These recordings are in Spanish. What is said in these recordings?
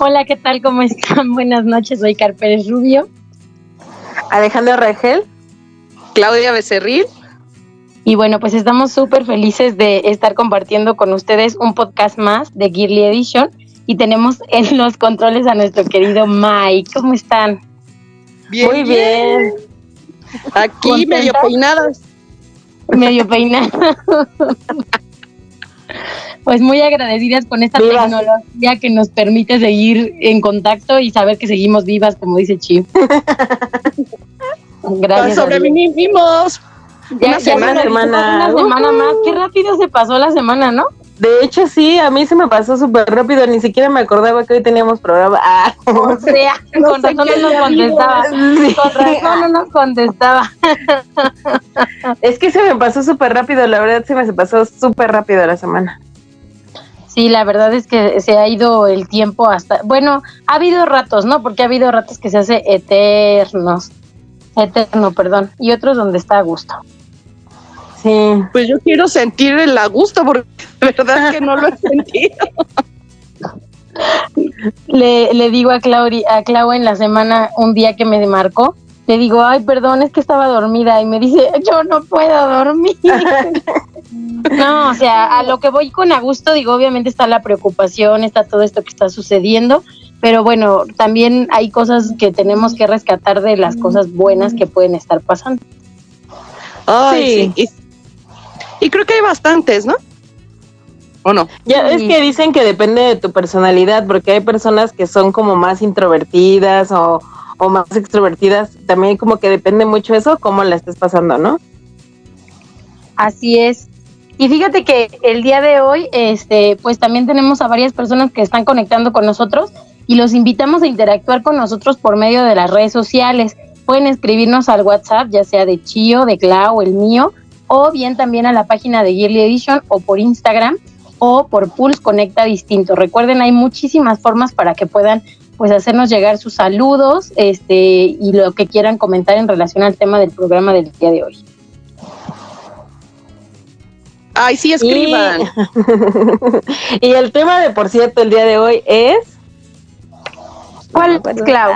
Hola, ¿qué tal? ¿Cómo están? Buenas noches, soy Carpérez Rubio. Alejandra Regel. Claudia Becerril. Y bueno, pues estamos súper felices de estar compartiendo con ustedes un podcast más de Gearly Edition. Y tenemos en los controles a nuestro querido Mike. ¿Cómo están? Bien, Muy bien. Aquí medio peinadas. Medio peinadas. Pues muy agradecidas con esta Vivas. tecnología que nos permite seguir en contacto y saber que seguimos vivas, como dice Chief. Gracias. Sobrevivimos. Ya- Una ya semana, semana. Una semana más. Qué rápido se pasó la semana, ¿no? De hecho, sí, a mí se me pasó súper rápido, ni siquiera me acordaba que hoy teníamos programa. Ah. O sea, con sé razón no nos contestaba. Sí. Con razón no nos contestaba. Es que se me pasó súper rápido, la verdad se me pasó súper rápido la semana. Sí, la verdad es que se ha ido el tiempo hasta. Bueno, ha habido ratos, ¿no? Porque ha habido ratos que se hace eternos. Eterno, perdón. Y otros donde está a gusto. Sí. Pues yo quiero sentir el a gusto porque de verdad que no lo he sentido. Le, le digo a Clauri, a Clau en la semana, un día que me marcó, le digo, ay, perdón, es que estaba dormida. Y me dice, yo no puedo dormir. no, o sea, a lo que voy con a gusto, digo, obviamente está la preocupación, está todo esto que está sucediendo. Pero bueno, también hay cosas que tenemos que rescatar de las cosas buenas que pueden estar pasando. Ay, sí. Y, y creo que hay bastantes, ¿no? ¿O no? Ya es Sí. que dicen que depende de tu personalidad, porque hay personas que son como más introvertidas o, o más extrovertidas. También como que depende mucho eso, cómo la estés pasando, ¿no? Así es. Y fíjate que el día de hoy, este, pues también tenemos a varias personas que están conectando con nosotros y los invitamos a interactuar con nosotros por medio de las redes sociales. Pueden escribirnos al WhatsApp, ya sea de Chio, de Clau, el mío, o bien también a la página de Yearly Edition o por Instagram o por Pulse Conecta Distinto. Recuerden, hay muchísimas formas para que puedan pues hacernos llegar sus saludos este, y lo que quieran comentar en relación al tema del programa del día de hoy. Ay, sí, escriban. y el tema de, por cierto, el día de hoy es... ¿Cuál es, Clau?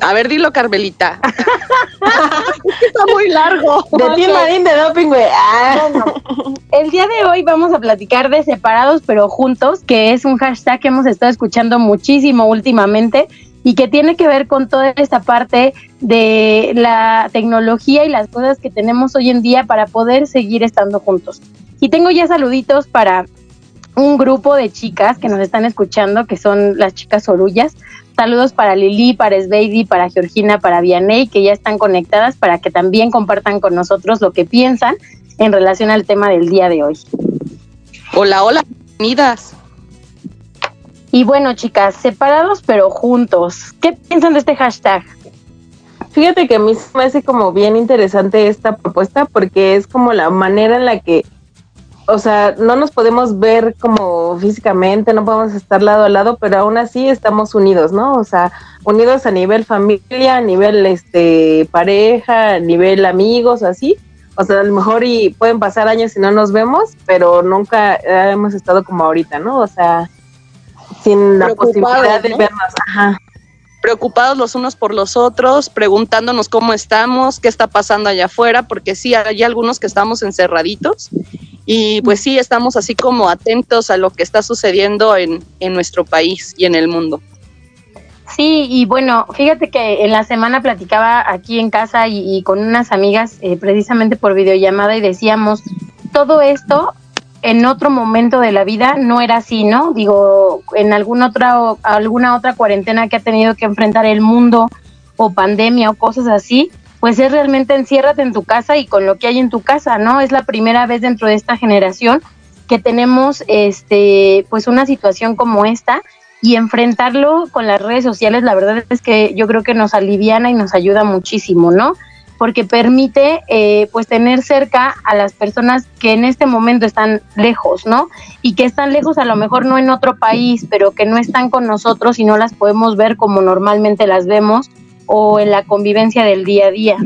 A ver, dilo, Carmelita. Está muy largo. De Team Marín de Doping, güey. Ah. El día de hoy vamos a platicar de separados pero juntos, que es un hashtag que hemos estado escuchando muchísimo últimamente y que tiene que ver con toda esta parte de la tecnología y las cosas que tenemos hoy en día para poder seguir estando juntos. Y tengo ya saluditos para un grupo de chicas que nos están escuchando, que son las chicas orullas. Saludos para Lili, para Sveidi, para Georgina, para Vianey, que ya están conectadas para que también compartan con nosotros lo que piensan en relación al tema del día de hoy. Hola, hola, bienvenidas. Y bueno, chicas, separados pero juntos. ¿Qué piensan de este hashtag? Fíjate que a mí se me hace como bien interesante esta propuesta porque es como la manera en la que, o sea, no nos podemos ver como físicamente, no podemos estar lado a lado, pero aún así estamos unidos, ¿no? O sea, unidos a nivel familia, a nivel este pareja, a nivel amigos, así. O sea, a lo mejor y pueden pasar años y no nos vemos, pero nunca eh, hemos estado como ahorita, ¿no? O sea, sin la posibilidad de ¿no? vernos. Ajá. Preocupados los unos por los otros, preguntándonos cómo estamos, qué está pasando allá afuera, porque sí, hay algunos que estamos encerraditos y pues sí, estamos así como atentos a lo que está sucediendo en, en nuestro país y en el mundo. Sí, y bueno, fíjate que en la semana platicaba aquí en casa y, con unas amigas eh, precisamente por videollamada y decíamos, todo esto en otro momento de la vida no era así, ¿no? Digo, en alguna otra, o- alguna otra cuarentena que ha tenido que enfrentar el mundo o pandemia o cosas así, pues es realmente enciérrate en tu casa y con lo que hay en tu casa, ¿no? Es la primera vez dentro de esta generación que tenemos este pues una situación como esta y enfrentarlo con las redes sociales, la verdad es que yo creo que nos aliviana y nos ayuda muchísimo, ¿no? Porque permite eh, pues tener cerca a las personas que en este momento están lejos, ¿no? Y que están lejos a lo mejor no en otro país, pero que no están con nosotros y no las podemos ver como normalmente las vemos o en la convivencia del día a día.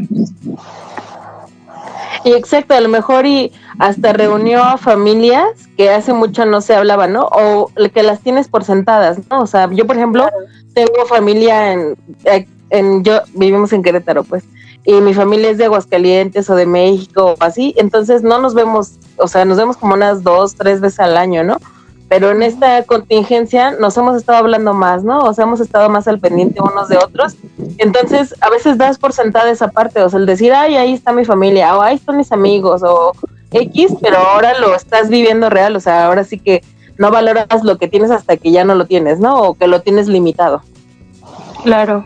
Y exacto, a lo mejor y hasta reunió a familias que hace mucho no se hablaban, ¿no? O que las tienes por sentadas, ¿no? O sea, yo por ejemplo tengo familia en, en, yo vivimos en Querétaro, pues, y mi familia es de Aguascalientes o de México o así, entonces no nos vemos, o sea, nos vemos como unas dos, tres veces al año, ¿no? Pero en esta contingencia nos hemos estado hablando más, ¿no? O sea, hemos estado más al pendiente unos de otros. Entonces, a veces das por sentada esa parte, o sea, el decir, ay, ahí está mi familia, o ahí están mis amigos, o X, pero ahora lo estás viviendo real, o sea, ahora sí que no valoras lo que tienes hasta que ya no lo tienes, ¿no? O que lo tienes limitado. Claro.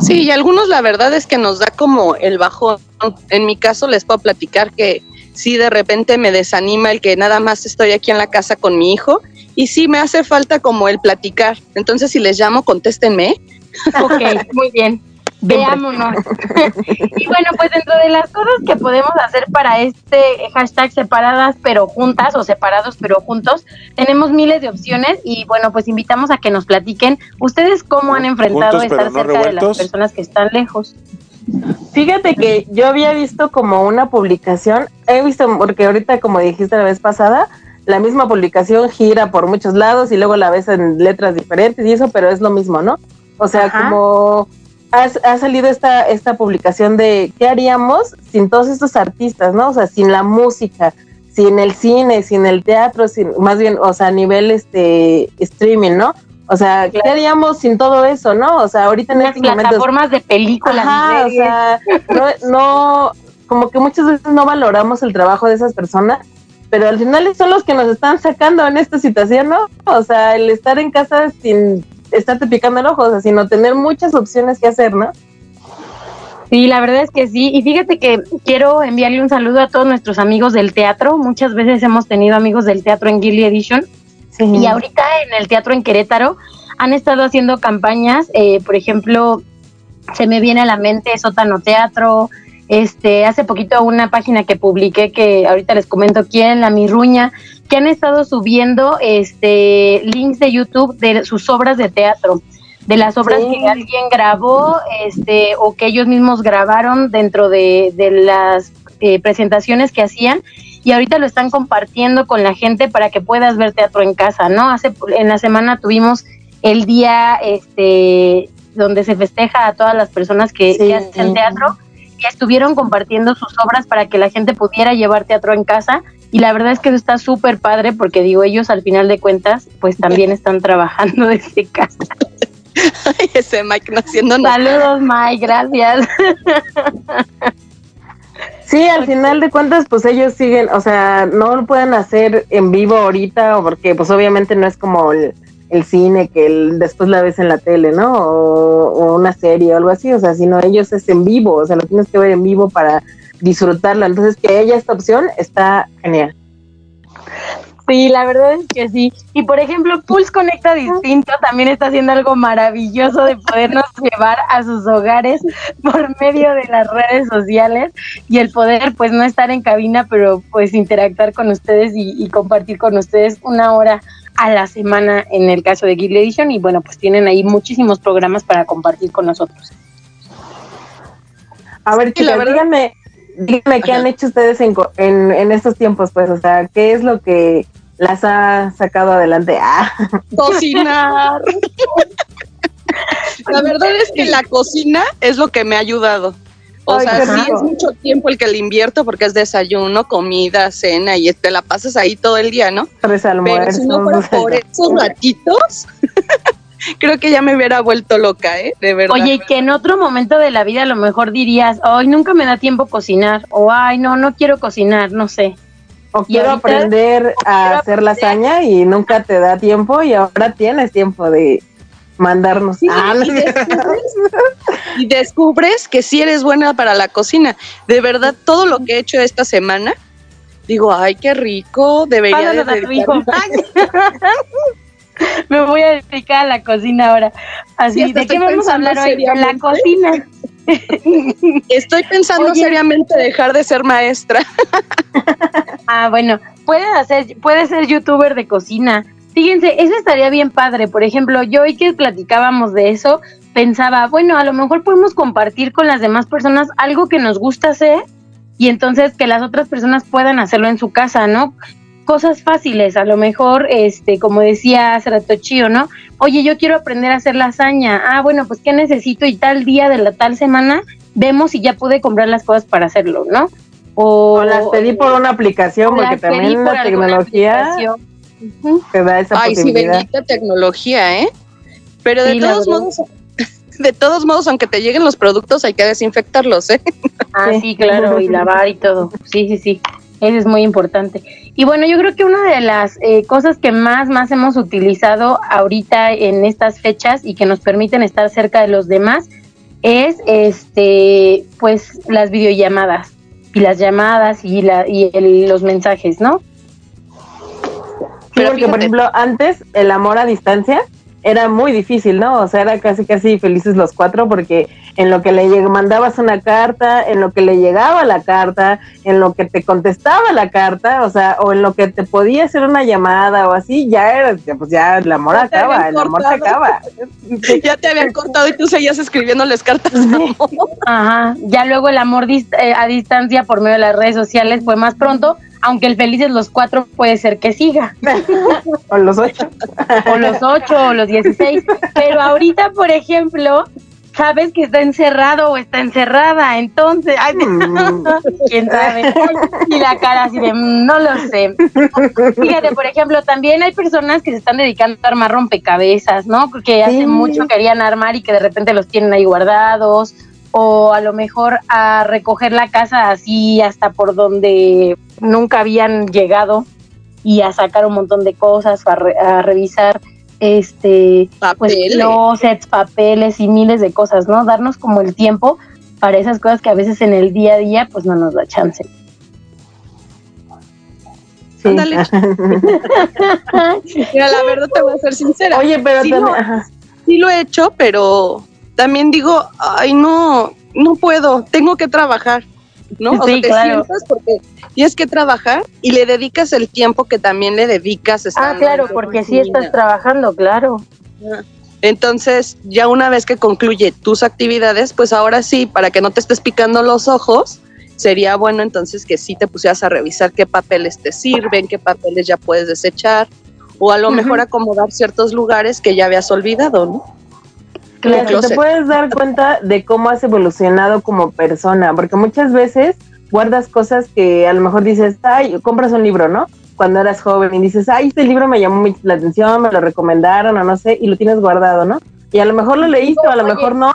Sí, y algunos la verdad es que nos da como el bajón. En mi caso les puedo platicar que sí de repente me desanima el que nada más estoy aquí en la casa con mi hijo y sí me hace falta como el platicar. Entonces, si les llamo, contéstenme. Ok, muy bien. Veámonos. y bueno, pues dentro de las cosas que podemos hacer para este hashtag separadas pero juntas o separados pero juntos, tenemos miles de opciones y bueno, pues invitamos a que nos platiquen ustedes cómo han enfrentado estar cerca de las personas que están lejos. Fíjate que yo había visto como una publicación, he visto, porque ahorita como dijiste la vez pasada, la misma publicación gira por muchos lados y luego la ves en letras diferentes y eso, pero es lo mismo, ¿no? O sea, como ha, salido esta, esta publicación de qué haríamos sin todos estos artistas, ¿no? O sea, sin la música, sin el cine, sin el teatro, sin, más bien, o sea, a nivel este streaming, ¿no? O sea, ¿qué haríamos sin todo eso, no? O sea, ahorita en las plataformas de películas. o sea, no, como que muchas veces no valoramos el trabajo de esas personas, pero al final son los que nos están sacando en esta situación, ¿no? O sea, el estar en casa sin estarte picando el ojo, o sea, sino tener muchas opciones que hacer, ¿no? Sí, la verdad es que sí. Y fíjate que quiero enviarle un saludo a todos nuestros amigos del teatro. Muchas veces hemos tenido amigos del teatro en Gilly Edition y ahorita en el teatro en Querétaro han estado haciendo campañas, eh, por ejemplo, se me viene a la mente Sótano Teatro, este, hace poquito una página que publiqué que ahorita les comento quién, La Mirruña, que han estado subiendo este links de YouTube de sus obras de teatro, de las obras que alguien grabó, este, o que ellos mismos grabaron dentro de, de las eh, presentaciones que hacían y ahorita lo están compartiendo con la gente para que puedas ver teatro en casa, ¿no? Hace en la semana tuvimos el día este donde se festeja a todas las personas que, hacen teatro y estuvieron compartiendo sus obras para que la gente pudiera llevar teatro en casa y la verdad es que eso está súper padre porque digo, ellos al final de cuentas pues también están trabajando desde casa. Ay, ese Mike no haciendo nada. Saludos Mike, gracias. Sí, al final de cuentas, pues ellos siguen, o sea, no lo pueden hacer en vivo ahorita, porque pues obviamente no es como el, cine que después la ves en la tele, ¿no? O, una serie o algo así, o sea, sino ellos es en vivo, o sea, lo tienes que ver en vivo para disfrutarla. Entonces, que haya esta opción está genial. Sí, la verdad es que sí. Y por ejemplo, Pulse Conecta Distinto también está haciendo algo maravilloso de podernos llevar a sus hogares por medio de las redes sociales y el poder pues no estar en cabina, pero pues interactuar con ustedes y, compartir con ustedes una hora a la semana en el caso de Guild Edition y bueno, pues tienen ahí muchísimos programas para compartir con nosotros. A ver, chicas, díganme, díganme qué han hecho ustedes en, en, en estos tiempos, pues, o sea, qué es lo que las ha sacado adelante. Ah. Cocinar. la verdad es que la cocina es lo que me ha ayudado. O sea, sí es mucho tiempo el que le invierto porque es desayuno, comida, cena y te la pasas ahí todo el día, ¿no? Pero si no por esos ratitos, creo que ya me hubiera vuelto loca, ¿eh? De verdad. Oye, que en otro momento de la vida a lo mejor dirías, ay, nunca me da tiempo cocinar, o ay, no, no quiero cocinar, no sé. O quiero aprender a hacer lasaña y nunca te da tiempo y ahora tienes tiempo de mandarnos. Ah, y, descubres, que sí eres buena para la cocina. De verdad, todo lo que he hecho esta semana digo, ay, qué rico, debería de dedicarme- Me voy a dedicar a la cocina ahora. Así, Sí, ¿de qué vamos a hablar hoy? De la cocina. Estoy pensando Oye. seriamente dejar de ser maestra. Ah, bueno, puede hacer, puede ser youtuber de cocina. Fíjense, eso estaría bien padre. Por ejemplo, yo hoy que platicábamos de eso, pensaba, bueno, a lo mejor podemos compartir con las demás personas algo que nos gusta hacer y entonces que las otras personas puedan hacerlo en su casa, ¿no? Cosas fáciles, a lo mejor, este, como decía hace rato Chío, ¿no? Oye, yo quiero aprender a hacer lasaña. Ah, bueno, pues ¿qué necesito? Y tal día de la tal semana vemos si ya pude comprar las cosas para hacerlo, ¿no? O, O las pedí por una aplicación, porque también por la tecnología aplicación. Ujú. te da esa Ay, sí, posibilidad. bendita tecnología, ¿eh? Pero de Sí, todos modos, de todos modos, aunque te lleguen los productos, hay que desinfectarlos, ¿eh? Ah, Sí. sí, claro, y lavar y todo. Sí, sí, sí. Eso es muy importante. Y bueno, yo creo que una de las eh, cosas que más, más hemos utilizado ahorita en estas fechas y que nos permiten estar cerca de los demás es, este, pues, las videollamadas y las llamadas y, la, y el- los mensajes, ¿no? Sí, Pero porque por ejemplo, antes el amor a distancia era muy difícil, ¿no? O sea, era casi casi felices los cuatro porque en lo que le mandabas una carta, en lo que le llegaba la carta, en lo que te contestaba la carta, o sea, o en lo que te podía hacer una llamada o así, ya era, ya, pues ya el amor Ya acaba, el amor se acaba. ya te habían cortado y tú seguías escribiéndoles cartas amor. Ajá. Ya luego el amor eh, a distancia por medio de las redes sociales fue más pronto, aunque el felices los cuatro puede ser que siga. o los ocho. o los ocho o los 16. Pero ahorita, por ejemplo, sabes que está encerrado o está encerrada, entonces, ay, Mm. quién sabe. Y la cara así de, "Mm, no lo sé. Fíjate, por ejemplo, también hay personas que se están dedicando a armar rompecabezas, ¿no? Porque hace mucho querían armar y que de repente los tienen ahí guardados. O a lo mejor a recoger la casa así hasta por donde nunca habían llegado y a sacar un montón de cosas, a, re- a revisar este pues Papeles. closets, papeles y miles de cosas, ¿no? Darnos como el tiempo para esas cosas que a veces en el día a día pues no nos da chance. Sí. Ándale. Mira, la verdad te voy a ser sincera. Oye, pero Sí, también, no. ajá. sí lo he hecho, pero también digo, ay, no, no puedo, tengo que trabajar, ¿no? o sea, Sí, te claro. sientas porque tienes que trabajar y le dedicas el tiempo que también le dedicas. Ah, claro, porque sí estás trabajando, claro. Entonces, ya una vez que concluye tus actividades, pues ahora sí, para que no te estés picando los ojos, sería bueno entonces que sí te pusieras a revisar qué papeles te sirven, qué papeles ya puedes desechar, o a lo mejor acomodar ciertos lugares que ya habías olvidado, ¿no? Que te puedes dar cuenta de cómo has evolucionado como persona, porque muchas veces guardas cosas que a lo mejor dices, ay, compras un libro, ¿no? Cuando eras joven y dices, ay, este libro me llamó mucho la atención, me lo recomendaron o no sé, y lo tienes guardado, ¿no? Y a lo mejor lo leíste o a lo mejor no,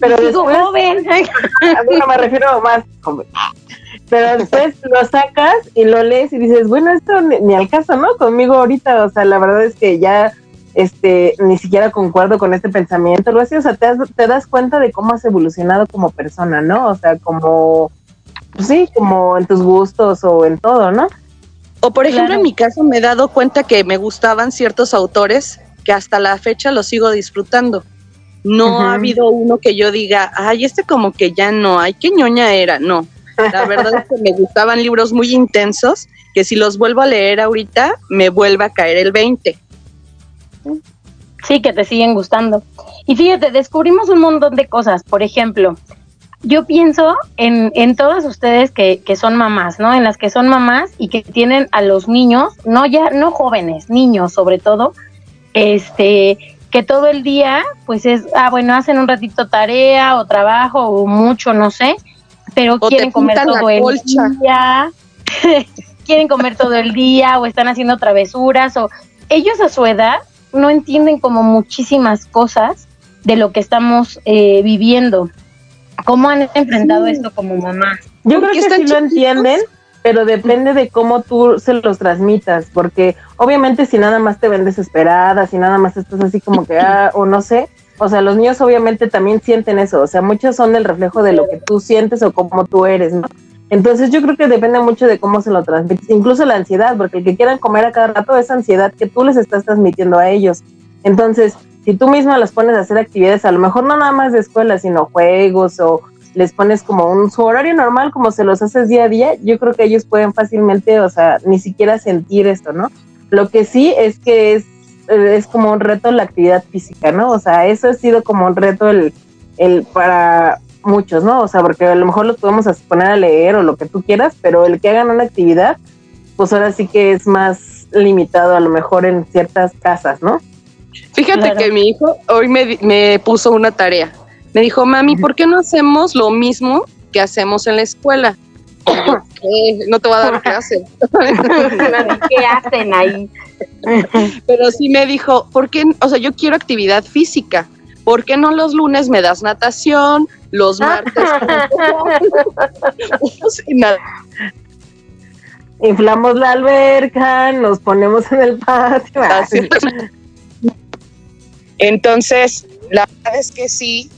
pero después, joven. bueno, me refiero más joven. Pero después lo sacas y lo lees y dices, bueno, esto ni, ni al caso, ¿no? Conmigo ahorita, o sea, la verdad es que ya este ni siquiera concuerdo con este pensamiento, algo así, o sea, te, das- te das cuenta de cómo has evolucionado como persona, ¿no? O sea, como, pues sí, como en tus gustos o en todo, ¿no? O por ejemplo, Claro. en mi caso me he dado cuenta que me gustaban ciertos autores que hasta la fecha los sigo disfrutando. No ha habido uno que yo diga, ay, este como que ya no, ay, qué ñoña era. No, la verdad es que me gustaban libros muy intensos que si los vuelvo a leer ahorita me vuelve a caer el 20. Sí, que te siguen gustando. Y fíjate, descubrimos un montón de cosas. Por ejemplo, yo pienso en, en todas ustedes que, que son mamás, ¿no? En las que son mamás y que tienen a los niños, no ya, no jóvenes, niños sobre todo, este, que todo el día, pues es, ah, bueno, hacen un ratito tarea o trabajo o mucho, no sé, pero O quieren comer todo el colcha. día, quieren comer todo el día o están haciendo travesuras o ellos a su edad no entienden como muchísimas cosas de lo que estamos eh, viviendo. ¿Cómo han enfrentado esto como mamá? Yo creo que sí lo entienden, pero depende de cómo tú se los transmitas, porque obviamente si nada más te ven desesperada, si nada más estás así como que, ah, o no sé, o sea, los niños obviamente también sienten eso, o sea, muchos son el reflejo de lo que tú sientes o cómo tú eres, ¿no? Entonces yo creo que depende mucho de cómo se lo transmites, incluso la ansiedad, porque el que quieran comer a cada rato es ansiedad que tú les estás transmitiendo a ellos. Entonces, si tú misma las pones a hacer actividades, a lo mejor no nada más de escuela, sino juegos o les pones como un su horario normal, como se los haces día a día, yo creo que ellos pueden fácilmente, o sea, ni siquiera sentir esto, ¿no? Lo que sí es que es, es como un reto la actividad física, ¿no? O sea, eso ha sido como un reto el, el para muchos, ¿no? O sea, porque a lo mejor los podemos poner a leer o lo que tú quieras, pero el que hagan una actividad, pues ahora sí que es más limitado a lo mejor en ciertas casas, ¿no? Fíjate que mi hijo hoy me, me, puso una tarea. Me dijo, mami, ¿por qué no hacemos lo mismo que hacemos en la escuela? no te voy a dar qué hacen. ¿Qué hacen ahí? Pero sí me dijo, ¿por qué? O sea, yo quiero actividad física. ¿Por qué no los lunes me das natación? Los martes. Inflamos la alberca, nos ponemos en el patio. Entonces, la verdad es que sí,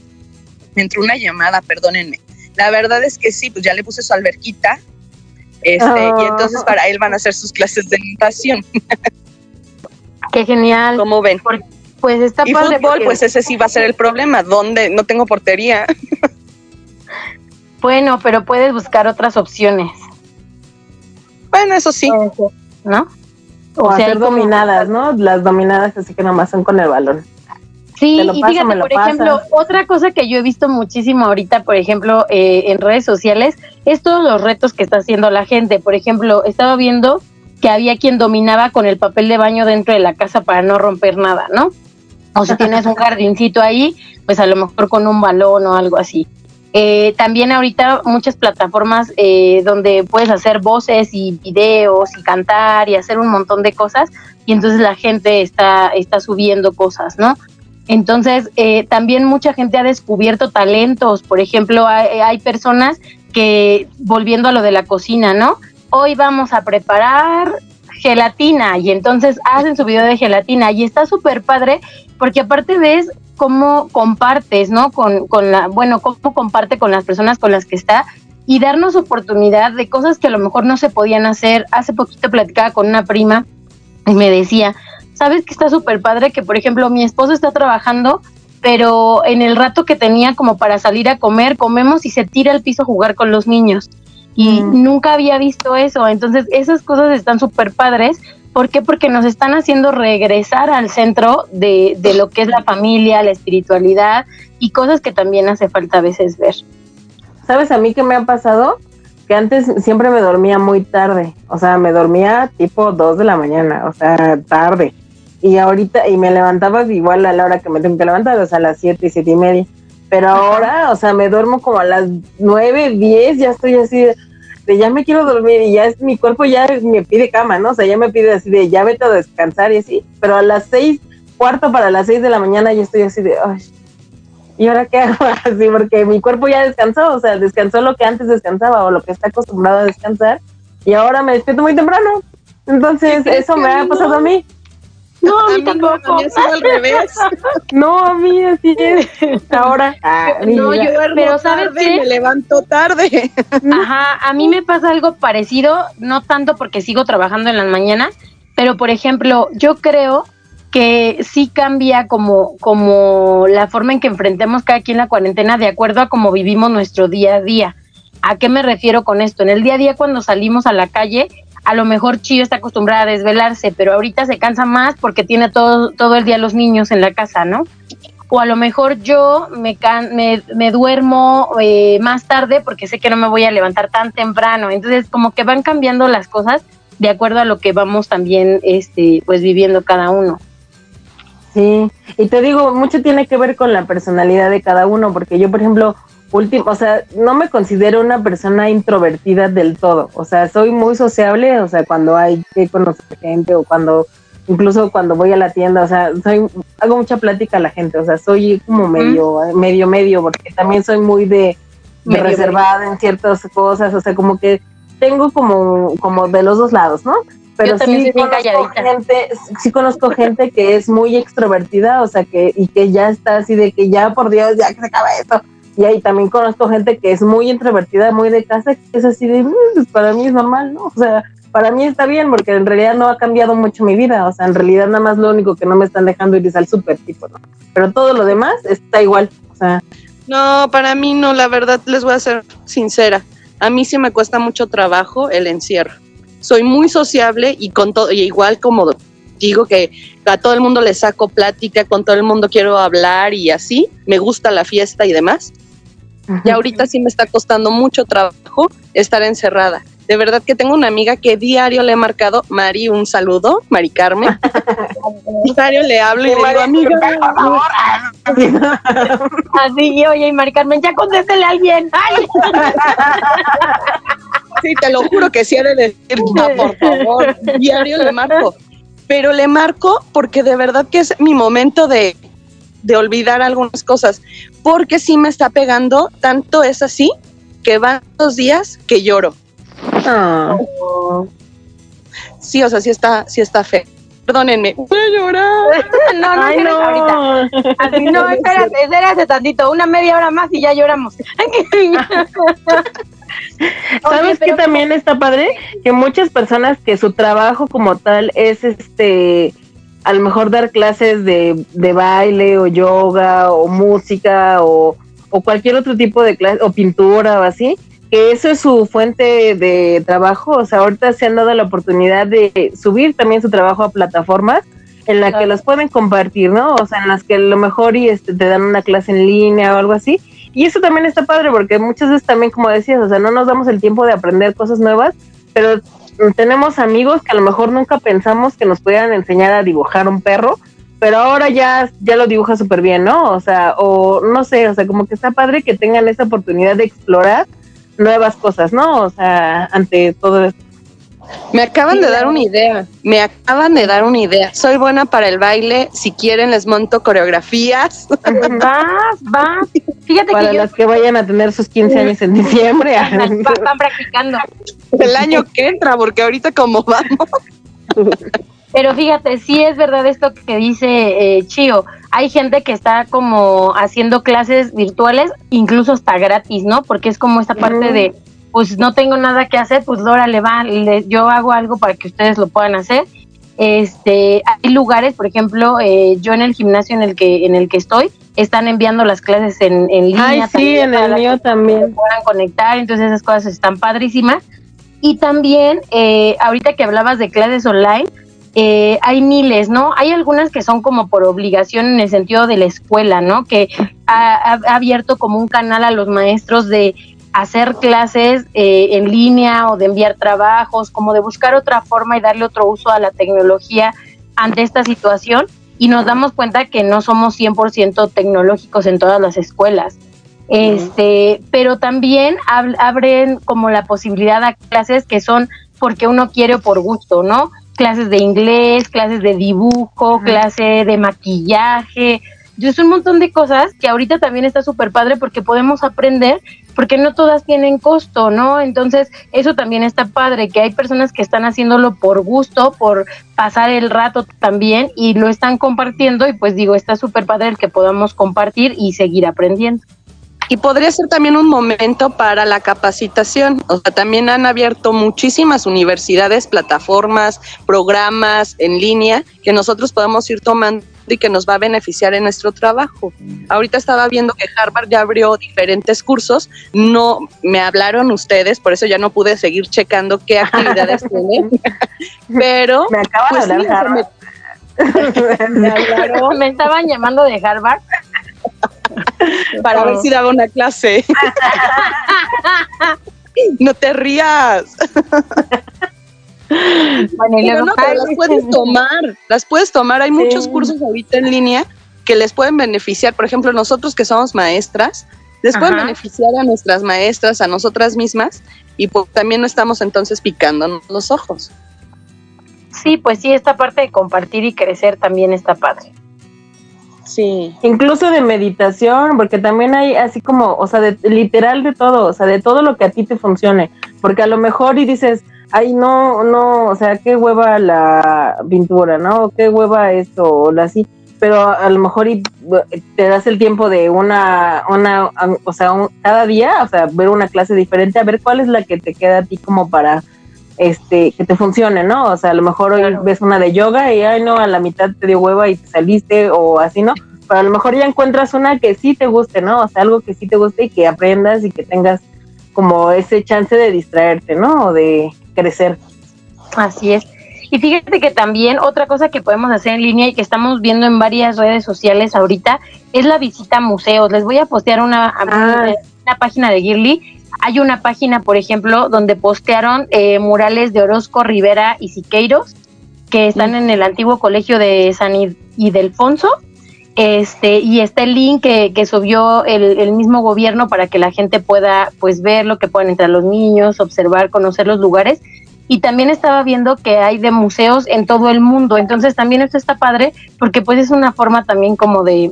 me entró una llamada, perdónenme. La verdad es que sí, pues ya le puse su alberquita. Este, Y ah. entonces para él van a hacer sus clases de natación. Qué genial. ¿Cómo ven? Pues está y fútbol, pues ese sí va a ser el problema. ¿Dónde? No tengo portería. bueno, pero puedes buscar otras opciones. Bueno, eso sí. ¿No? O, hacer dominadas, ¿no? Las dominadas así que nomás son con el balón. Sí, y fíjate, por ejemplo, otra cosa que yo he visto muchísimo ahorita, por ejemplo, eh, en redes sociales, es todos los retos que está haciendo la gente. Por ejemplo, estaba viendo que había quien dominaba con el papel de baño dentro de la casa para no romper nada, ¿no? O si tienes un jardincito ahí, pues a lo mejor con un balón o algo así. Eh, también ahorita muchas plataformas eh, donde puedes hacer voces y videos y cantar y hacer un montón de cosas y entonces la gente está, está subiendo cosas, ¿no? Entonces, eh, también mucha gente ha descubierto talentos. Por ejemplo, hay, personas que, volviendo a lo de la cocina, ¿no? Hoy vamos a preparar gelatina y entonces hacen su video de gelatina y está súper padre porque aparte ves cómo compartes, ¿no? Con, con la, bueno, cómo comparte con las personas con las que está y darnos oportunidad de cosas que a lo mejor no se podían hacer. Hace poquito platicaba con una prima y me decía, sabes que está súper padre que, por ejemplo, mi esposo está trabajando, pero en el rato que tenía como para salir a comer, comemos y se tira al piso a jugar con los niños. Y mm. nunca había visto eso. Entonces, esas cosas están súper padres. ¿Por qué? Porque nos están haciendo regresar al centro de, de lo que es la familia, la espiritualidad y cosas que también hace falta a veces ver. ¿Sabes a mí qué me ha pasado? que antes siempre me dormía muy tarde, o sea, me dormía tipo 2 de la mañana, o sea, tarde y ahorita, y me levantaba igual a la hora que me tengo que levantar, o sea, a las 7 y 7 y media. Pero ahora, o sea, me duermo como a las 9, 10, ya estoy así de, ya me quiero dormir y ya es, mi cuerpo ya me pide cama, ¿no? O sea, ya me pide así de, ya vete a descansar y así. Pero a las 6, cuarto para las 6 de la mañana ya estoy así de, ay, ¿y ahora qué hago? Así, porque mi cuerpo ya descansó, o sea, descansó lo que antes descansaba o lo que está acostumbrado a descansar y ahora me despierto muy temprano. Entonces, eso me ha pasado a mí. No, a mí tampoco. A mí al revés. No, a mí así es. Ahora. Ah, no, yo duermo pero ¿sabes tarde y me levanto tarde. Ajá, a mí me pasa algo parecido, no tanto porque sigo trabajando en las mañanas, pero por ejemplo, yo creo que sí cambia como, como la forma en que enfrentemos cada quien la cuarentena de acuerdo a cómo vivimos nuestro día a día. ¿A qué me refiero con esto? En el día a día cuando salimos a la calle, a lo mejor Chío está acostumbrada a desvelarse, pero ahorita se cansa más porque tiene todo, todo el día los niños en la casa, ¿no? O a lo mejor yo me, me, duermo eh, más tarde porque sé que no me voy a levantar tan temprano. Entonces, como que van cambiando las cosas de acuerdo a lo que vamos también este, pues viviendo cada uno. Sí, y te digo, mucho tiene que ver con la personalidad de cada uno, porque yo, por ejemplo, último, o sea, no me considero una persona introvertida del todo. O sea, soy muy sociable, o sea, cuando hay que conocer gente o cuando, incluso cuando voy a la tienda, o sea, soy, hago mucha plática a la gente, o sea, soy como medio, medio, medio, porque también soy muy de, reservada en ciertas cosas, o sea, como que tengo como, como de los dos lados, ¿no? Pero sí conozco gente, sí conozco gente que es muy extrovertida, o sea, que, y que ya está así de que ya por Dios, ya que se acaba esto Y ahí también conozco gente que es muy introvertida, muy de casa, que es así de, mm, pues para mí es normal, ¿no? O sea, para mí está bien porque en realidad no ha cambiado mucho mi vida, o sea, en realidad nada más lo único que no me están dejando ir es al súper, tipo, ¿no? Pero todo lo demás está igual, o sea. No, para mí no, la verdad les voy a ser sincera. A mí sí me cuesta mucho trabajo el encierro. Soy muy sociable y con todo, y igual como digo que a todo el mundo le saco plática, con todo el mundo quiero hablar y así, me gusta la fiesta y demás. Y ahorita sí me está costando mucho trabajo estar encerrada. De verdad que tengo una amiga que diario le he marcado, Mari, un saludo, Mari Carmen. diario le hablo y le digo, amiga, por favor. Así, oye, Mari Carmen, ya contéstele a alguien. ¡Ay! Sí, te lo juro que sí he de decir, por favor, diario le marco. Pero le marco porque de verdad que es mi momento de, de olvidar algunas cosas, porque sí me está pegando, tanto es así, que van dos días que lloro Ah. Sí, o sea, sí está, sí está fe. Perdónenme, voy a llorar. no, no, no. ahorita. Así, no, espérate, espérate tantito, una media hora más y ya lloramos. ¿Sabes qué también está padre? Que muchas personas que su trabajo como tal es este a lo mejor dar clases de, de baile o yoga o música o, o cualquier otro tipo de clase o pintura o así, que eso es su fuente de trabajo, o sea, ahorita se han dado la oportunidad de subir también su trabajo a plataformas en las que los pueden compartir, ¿no? O sea, en las que a lo mejor y este, te dan una clase en línea o algo así. Y eso también está padre porque muchas veces también, como decías, o sea, no nos damos el tiempo de aprender cosas nuevas, pero tenemos amigos que a lo mejor nunca pensamos que nos pudieran enseñar a dibujar un perro, pero ahora ya, ya lo dibuja súper bien, ¿no? O sea, o no sé, o sea, como que está padre que tengan esa oportunidad de explorar nuevas cosas, ¿no? O sea, ante todo esto. Me acaban de dar una idea, me acaban de dar una idea. Soy buena para el baile, si quieren les monto coreografías. Vas, vas. Fíjate para que las que vayan a tener sus 15 años en diciembre. Van practicando. El año que entra, porque ahorita como vamos. Pero fíjate, sí es verdad esto que dice eh, Chio. Hay gente que está como haciendo clases virtuales, incluso hasta gratis, ¿no? Porque es como esta parte de, pues no tengo nada que hacer, pues ahora le va, yo hago algo para que ustedes lo puedan hacer. Este, hay lugares, por ejemplo, eh, yo en el gimnasio en el que en el que estoy, están enviando las clases en, en línea. Ay, sí, en el mío también. puedan conectar, entonces esas cosas están padrísimas. Y también, eh, ahorita que hablabas de clases online, eh, hay miles, ¿no? Hay algunas que son como por obligación en el sentido de la escuela, ¿no? Que ha, abierto como un canal a los maestros de hacer clases eh, en línea o de enviar trabajos, como de buscar otra forma y darle otro uso a la tecnología ante esta situación. Y nos damos cuenta que no somos 100% tecnológicos en todas las escuelas. Este, pero también abren como la posibilidad a clases que son porque uno quiere o por gusto, ¿no? clases de inglés, clases de dibujo, clase de maquillaje. Es un montón de cosas que ahorita también está súper padre porque podemos aprender, porque no todas tienen costo, ¿no? Entonces, eso también está padre, que hay personas que están haciéndolo por gusto, por pasar el rato también y lo están compartiendo y pues digo, está súper padre el que podamos compartir y seguir aprendiendo. Y podría ser también un momento para la capacitación. O sea, también han abierto muchísimas universidades, plataformas, programas en línea que nosotros podemos ir tomando y que nos va a beneficiar en nuestro trabajo. Ahorita estaba viendo que Harvard ya abrió diferentes cursos, no me hablaron ustedes, por eso ya no pude seguir checando qué actividades tienen, pero me acaba de pues hablar Me, me estaban llamando de Harvard para ver si daba una clase. no te rías. Bueno, no, las puedes tomar, las puedes tomar. Hay muchos cursos ahorita en línea que les pueden beneficiar. Por ejemplo, nosotros que somos maestras, les pueden beneficiar a nuestras maestras, a nosotras mismas, y pues, también no estamos entonces picando los ojos. Sí, pues sí, esta parte de compartir y crecer también está padre. Sí. Incluso de meditación, porque también hay así como, o sea, de, literal de todo, o sea, de todo lo que a ti te funcione. Porque a lo mejor y dices, ay, no, no, o sea, qué hueva la pintura, ¿no? Qué hueva esto, o así. pero a lo mejor y, te das el tiempo de una, una o sea, cada día, o sea, ver una clase diferente, a ver cuál es la que te queda a ti como para este que te funcione, ¿no? O sea, a lo mejor hoy ves una de yoga y ay no, a la mitad te dio hueva y te saliste o así, ¿no? Pero a lo mejor ya encuentras una que sí te guste, ¿no? O sea, algo que sí te guste y que aprendas y que tengas como ese chance de distraerte, ¿no? O de crecer. Así es. Y fíjate que también otra cosa que podemos hacer en línea y que estamos viendo en varias redes sociales ahorita es la visita a museos. Les voy a postear una, ah. una página de Girly hay una página, por ejemplo, donde postearon eh, murales de Orozco, Rivera y Siqueiros, que están en el antiguo colegio de San Ildefonso. Este, y está el link que, subió el, mismo gobierno para que la gente pueda pues ver lo que pueden entrar los niños, observar, conocer los lugares. Y también estaba viendo que hay de museos en todo el mundo. Entonces también esto está padre porque pues es una forma también como de,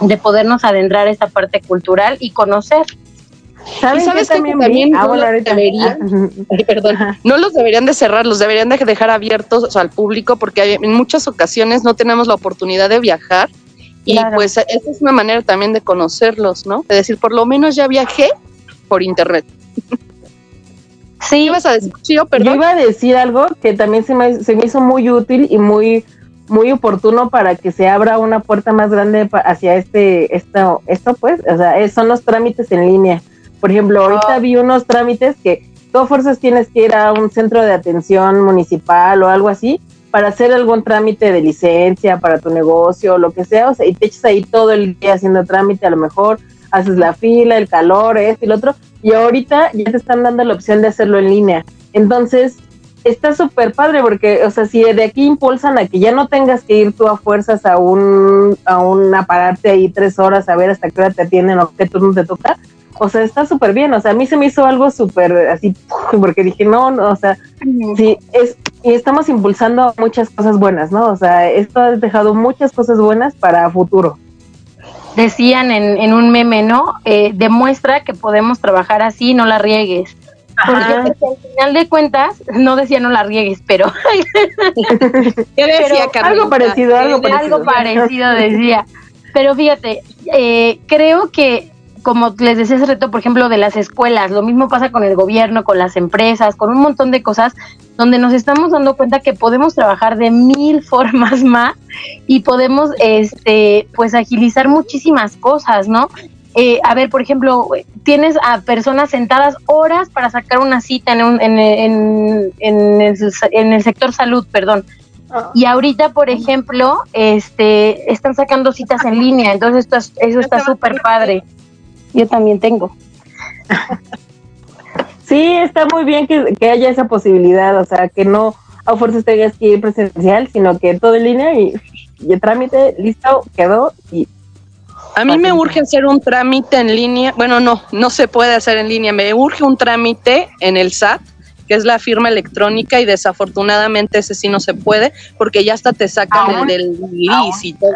de podernos adentrar a esta parte cultural y conocer. ¿Sabes, ¿sabes que también, no, los deberían, perdón, no los deberían de cerrar, los deberían de dejar abiertos al público porque en muchas ocasiones no tenemos la oportunidad de viajar y pues esa es una manera también de conocerlos, ¿no? De decir, por lo menos ya viajé por internet. Sí. ¿Qué a decir? Yo, perdón. Yo iba a decir algo que también se me, se me hizo muy útil y muy muy oportuno para que se abra una puerta más grande hacia este esto esto pues o sea son los trámites en línea por ejemplo, ahorita ah. vi unos trámites que todas fuerzas tienes que ir a un centro de atención municipal o algo así para hacer algún trámite de licencia para tu negocio o lo que sea, o sea, y te echas ahí todo el día haciendo trámite, a lo mejor haces la fila, el calor, esto y lo otro, y ahorita ya te están dando la opción de hacerlo en línea. Entonces, está súper padre porque, o sea, si de aquí impulsan a que ya no tengas que ir tú a fuerzas a un, a un a pararte ahí tres horas a ver hasta qué hora te atienden o qué turno te toca, o sea, está súper bien, o sea, a mí se me hizo algo súper así, porque dije, no, no, o sea, sí, es, y estamos impulsando muchas cosas buenas, ¿no? O sea, esto ha dejado muchas cosas buenas para futuro. Decían en, en un meme, ¿no? Eh, demuestra que podemos trabajar así, no la riegues. Porque al final de cuentas, no decía no la riegues, pero. ¿Qué decía, Algo parecido, algo parecido. Algo parecido decía. Pero fíjate, eh, creo que como les decía hace reto, por ejemplo, de las escuelas, lo mismo pasa con el gobierno, con las empresas, con un montón de cosas donde nos estamos dando cuenta que podemos trabajar de mil formas más y podemos, este, pues, agilizar muchísimas cosas, ¿no? Eh, a ver, por ejemplo, tienes a personas sentadas horas para sacar una cita en, un, en, en, en, el, en el sector salud, perdón. Ah. Y ahorita, por ejemplo, este, están sacando citas en línea, entonces esto, eso está súper padre yo también tengo. sí, está muy bien que, haya esa posibilidad, o sea, que no a fuerzas tengas que ir presencial, sino que todo en línea y, el trámite listo, quedó y a mí me urge hacer un trámite en línea. Bueno, no, no se puede hacer en línea. Me urge un trámite en el SAT, que es la firma electrónica, y desafortunadamente ese sí no se puede, porque ya hasta te sacan el del y todo.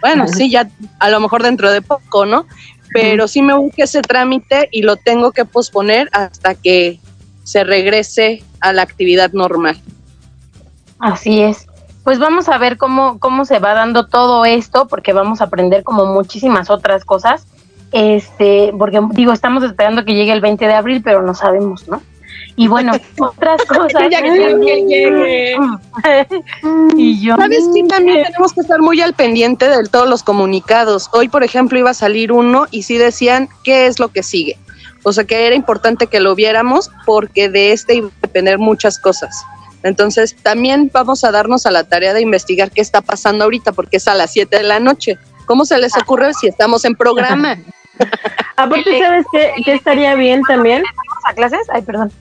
Bueno, sí, ya a lo mejor dentro de poco, ¿no? Pero sí me busque ese trámite y lo tengo que posponer hasta que se regrese a la actividad normal. Así es. Pues vamos a ver cómo, cómo se va dando todo esto, porque vamos a aprender como muchísimas otras cosas. Este, porque digo, estamos esperando que llegue el 20 de abril, pero no sabemos, ¿no? Y bueno, otras cosas. y yo. ¿Sabes que también tenemos que estar muy al pendiente de todos los comunicados? Hoy, por ejemplo, iba a salir uno y sí decían qué es lo que sigue. O sea que era importante que lo viéramos porque de este iba a depender muchas cosas. Entonces, también vamos a darnos a la tarea de investigar qué está pasando ahorita, porque es a las 7 de la noche. ¿Cómo se les ocurre si estamos en programa? Aparte, ¿sabes qué, qué estaría bien también? ¿A clases? Ay, perdón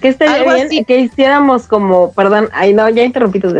que estaría bien que hiciéramos como, perdón, ay no, ya interrumpí tus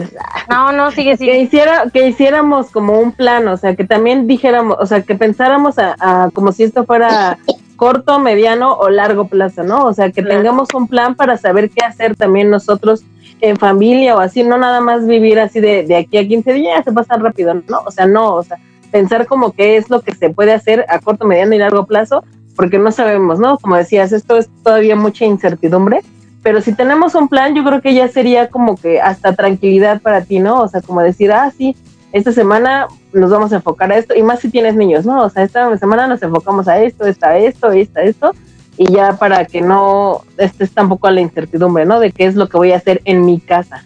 No, no, sigue, sigue. Que, hiciera, que hiciéramos como un plan, o sea, que también dijéramos, o sea, que pensáramos a, como si esto fuera corto, mediano o largo plazo, ¿no? O sea, que tengamos un plan para saber qué hacer también nosotros en familia o así, no nada más vivir así de, de aquí a 15 días, se pasa rápido, ¿no? O sea, no, o sea, pensar como qué es lo que se puede hacer a corto, mediano y largo plazo, porque no sabemos, ¿no? Como decías, esto es todavía mucha incertidumbre pero si tenemos un plan, yo creo que ya sería como que hasta tranquilidad para ti, ¿no? O sea, como decir, ah, sí, esta semana nos vamos a enfocar a esto, y más si tienes niños, ¿no? O sea, esta semana nos enfocamos a esto, esta, esto, esta, esto, y ya para que no estés tampoco a la incertidumbre, ¿no? De qué es lo que voy a hacer en mi casa.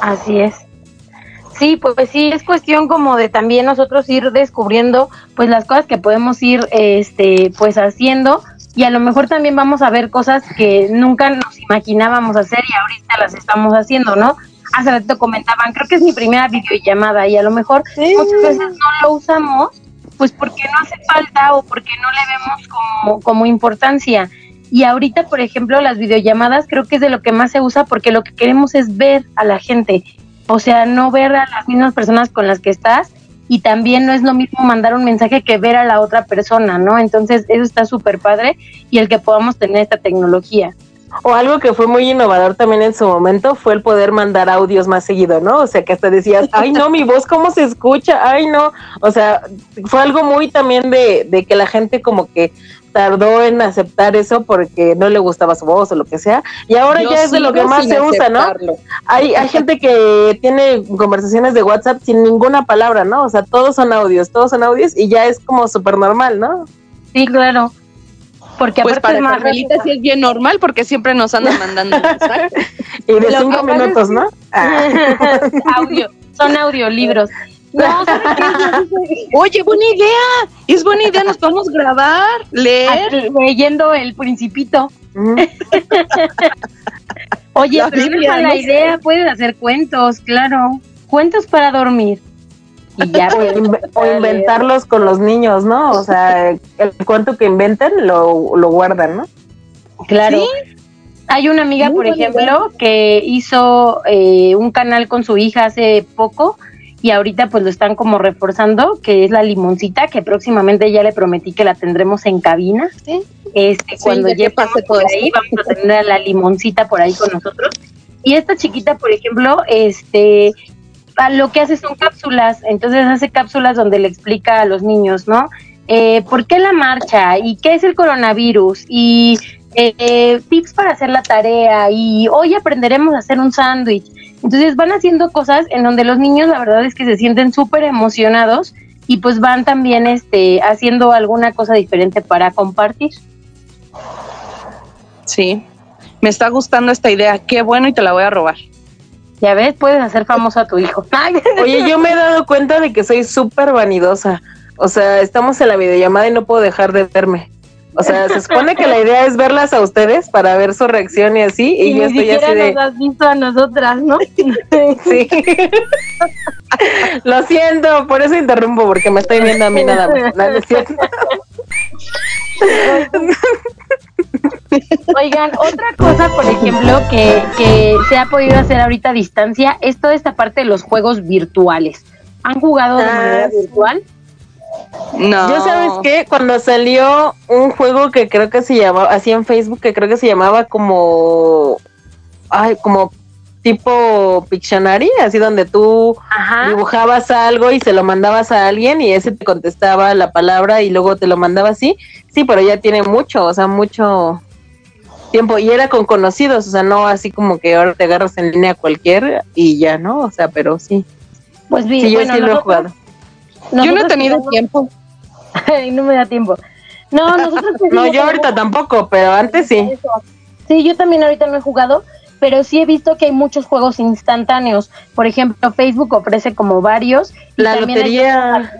Así es. Sí, pues sí, es cuestión como de también nosotros ir descubriendo pues las cosas que podemos ir este pues haciendo y a lo mejor también vamos a ver cosas que nunca nos imaginábamos hacer y ahorita las estamos haciendo, ¿no? Hace rato comentaban, creo que es mi primera videollamada y a lo mejor muchas veces no lo usamos pues porque no hace falta o porque no le vemos como, como importancia. Y ahorita, por ejemplo, las videollamadas creo que es de lo que más se usa porque lo que queremos es ver a la gente. O sea, no ver a las mismas personas con las que estás y también no es lo mismo mandar un mensaje que ver a la otra persona, ¿no? Entonces, eso está súper padre y el que podamos tener esta tecnología. O algo que fue muy innovador también en su momento fue el poder mandar audios más seguido, ¿no? O sea, que hasta decías, ay, no, mi voz, ¿cómo se escucha? Ay, no. O sea, fue algo muy también de, de que la gente como que tardó en aceptar eso porque no le gustaba su voz o lo que sea. Y ahora ya es de lo que más se usa, ¿no? Hay, hay gente que tiene conversaciones de WhatsApp sin ninguna palabra, ¿no? O sea, todos son audios, todos son audios y ya es como súper normal, ¿no? Sí, claro. Porque pues para Carmelita sí es bien normal porque siempre nos andan mandando mensajes. y de cinco minutos, ¿no? Audio, son audiolibros. No, Oye, buena idea. Es buena idea, nos podemos grabar, leer. Leyendo el principito. Oye, la pero Biblia, la idea, puedes hacer cuentos, claro. Cuentos para dormir. Y ya, o, inventarlos con los niños, ¿no? O sea, el cuento que inventen lo, lo guardan, ¿no? Claro. Hay una amiga, por ejemplo, que hizo eh, un canal con su hija hace poco y ahorita pues lo están como reforzando, que es la limoncita, que próximamente ya le prometí que la tendremos en cabina. ¿Sí? Este, cuando ya pase por ahí, vamos a tener a la limoncita por ahí con nosotros. Y esta chiquita, por ejemplo, este, lo que hace son cápsulas, entonces hace cápsulas donde le explica a los niños, ¿no? Eh, ¿Por qué la marcha? ¿Y qué es el coronavirus? Y eh, tips para hacer la tarea. Y hoy aprenderemos a hacer un sándwich. Entonces van haciendo cosas en donde los niños la verdad es que se sienten súper emocionados y pues van también este, haciendo alguna cosa diferente para compartir. Sí, me está gustando esta idea, qué bueno y te la voy a robar. Ya ves, puedes hacer famoso a tu hijo. Oye, yo me he dado cuenta de que soy súper vanidosa. O sea, estamos en la videollamada y no puedo dejar de verme. O sea, se supone que la idea es verlas a ustedes para ver su reacción y así, y, yo estoy así de. nos has visto a nosotras, ¿no? sí. Lo siento, por eso interrumpo, porque me estoy viendo a mí nada más. No. Oigan, otra cosa, por ejemplo, que, que se ha podido hacer ahorita a distancia es toda esta parte de los juegos virtuales. ¿Han jugado de manera ah, virtual? No. Yo sabes qué, cuando salió un juego que creo que se llamaba, así en Facebook, que creo que se llamaba como, ay, como tipo Pictionary, así donde tú dibujabas algo y se lo mandabas a alguien y ese te contestaba la palabra y luego te lo mandaba así. Sí, pero ya tiene mucho, o sea, mucho tiempo y era con conocidos, o sea, no así como que ahora te agarras en línea cualquier y ya, ¿no? O sea, pero sí. Pues bien, sí, yo sí lo he jugado. Yo no he tenido tiempo. no me da tiempo. No, nosotros no, yo ahorita tampoco, pero antes sí. Sí, yo también ahorita no he jugado, pero sí he visto que hay muchos juegos instantáneos. Por ejemplo, Facebook ofrece como varios. La lotería.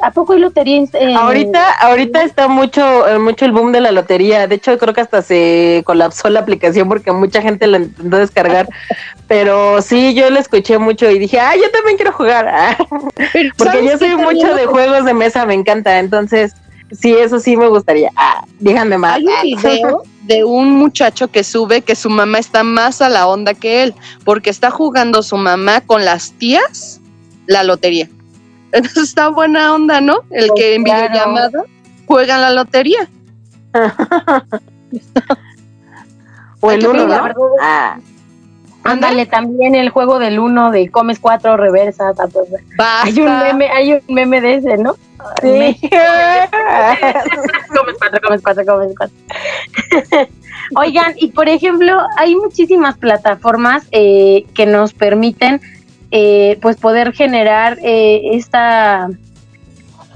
¿A poco hay lotería? ahorita, ahorita está mucho, eh, mucho el boom de la lotería. De hecho, creo que hasta se colapsó la aplicación porque mucha gente la intentó descargar. pero sí, yo la escuché mucho y dije, ah, yo también quiero jugar. porque yo soy mucho de juegos de mesa, me encanta. Entonces, sí, eso sí me gustaría. Ah, díganme más. Hay un video de un muchacho que sube que su mamá está más a la onda que él, porque está jugando su mamá con las tías la lotería. Entonces está buena onda, ¿no? El que en pues videollamada juega la lotería. o el uno, ¿no? Ah. Ándale, también el juego del uno de comes cuatro, reversa, Hay un meme, hay un meme de ese, ¿no? Sí. comes cuatro, comes cuatro, comes cuatro. Oigan, y por ejemplo, hay muchísimas plataformas eh, que nos permiten eh, pues poder generar eh, esta